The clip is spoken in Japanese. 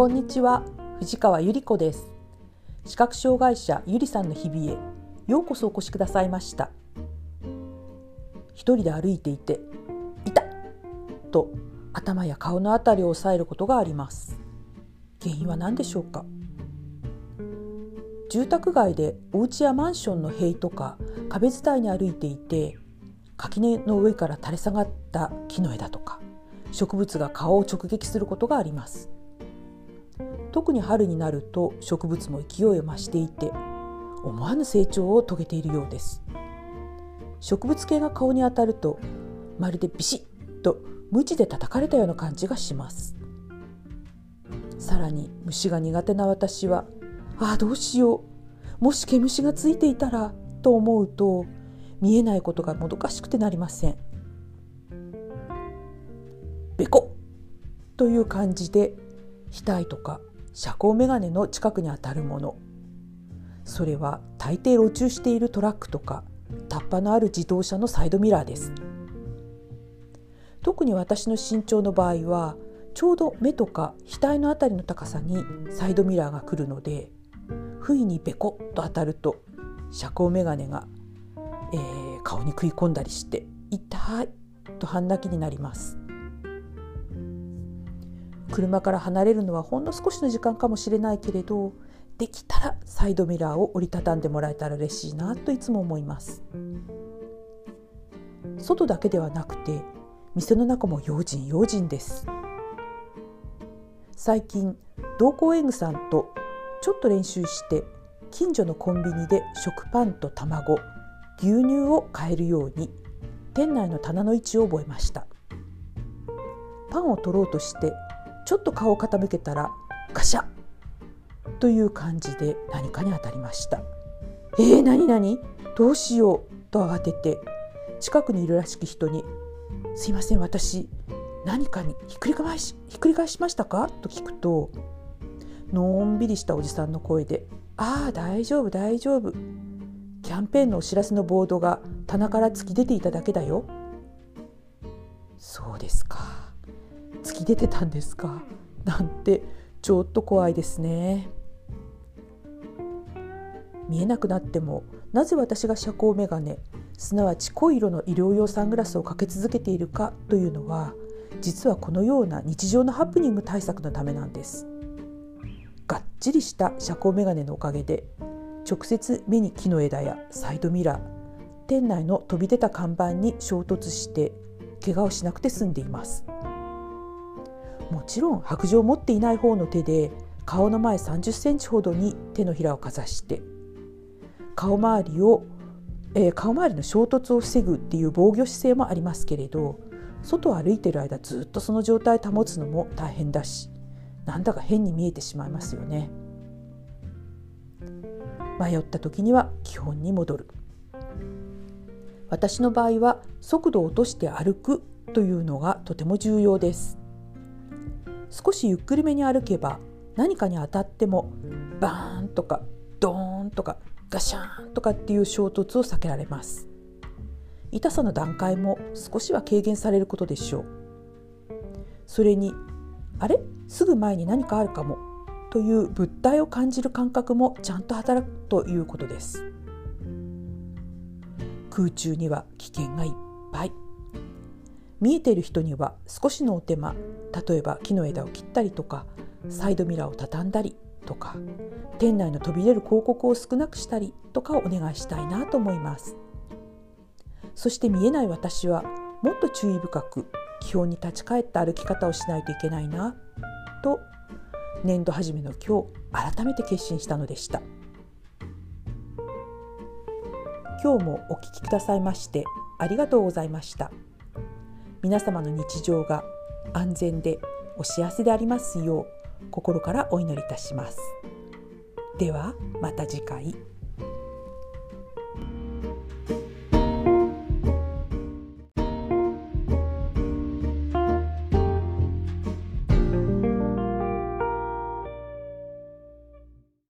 こんにちは。藤川ゆり子です。視覚障害者ゆりさんの日々へようこそお越しくださいました。一人で歩いていていたと頭や顔のあたりを押さえることがあります。原因は何でしょうか？住宅街でお家やマンションの塀とか壁伝いに歩いていて垣根の上から垂れ下がった木の枝とか植物が顔を直撃することがあります。特に春になると植物も勢いを増していて思わぬ成長を遂げているようです。植物系が顔に当たるとまるでビシッと鞭で叩かれたような感じがします。さらに虫が苦手な私はああどうしよう。もし毛虫がついていたらと思うと見えないことがもどかしくてなりません。べこという感じで額とか遮光メガネの近くにあたるもの。それは大抵路駐しているトラックとかタッパのある自動車のサイドミラーです。特に私の身長の場合はちょうど目とか額のあたりの高さにサイドミラーが来るので不意にベコッと当たると遮光メガネが、えー、顔に食い込んだりして痛いと半泣きになります。車から離れるのはほんの少しの時間かもしれないけれどできたらサイドミラーを折りたたんでもらえたら嬉しいなといつも思います。外だけではなくて店の中も用心用心です。最近同行園具さんとちょっと練習して近所のコンビニで食パンと卵牛乳を買えるように店内の棚の位置を覚えました。パンを取ろうとしてちょっと顔を傾けたらガシャという感じで何かに当たりました。えー、何何？どうしようと慌てて近くにいるらしき人に「すいません私何かにひっくり返しひっくり返しましたか?」と聞くとのんびりしたおじさんの声で「ああ大丈夫大丈夫。キャンペーンのお知らせのボードが棚から突き出ていただけだよ」そうですか。突き出てたんですか？なんてちょっと怖いですね。見えなくなってもなぜ私が遮光メガネすなわち濃い色の医療用サングラスをかけ続けているかというのは実はこのような日常のハプニング対策のためなんです。がっちりした遮光メガネのおかげで直接目に木の枝やサイドミラー店内の飛び出た看板に衝突して怪我をしなくて済んでいます。もちろん白状を持っていない方の手で顔の前30センチほどに手のひらをかざして顔周りを、えー、顔周りの衝突を防ぐっていう防御姿勢もありますけれど外を歩いてる間ずっとその状態保つのも大変だしなんだか変に見えてしまいますよね。迷った時には基本に戻る私の場合は速度を落として歩くというのがとても重要です少しゆっくりめに歩けば何かに当たってもバーンとかドーンとかガシャーンとかっていう衝突を避けられます。痛さの段階も少しは軽減されることでしょう。それにあれ？すぐ前に何かあるかもという物体を感じる感覚もちゃんと働くということです。空中には危険がいっぱい。見えている人には少しのお手間例えば木の枝を切ったりとかサイドミラーを畳んだりとか店内の飛び出る広告を少なくしたりとかをお願いしたいなと思いますそして見えない私はもっと注意深く基本に立ち返った歩き方をしないといけないなと年度初めの今日改めて決心したのでした今日もお聴きくださいましてありがとうございました。皆様の日常が安全でお幸せでありますよう心からお祈りいたします。ではまた次回。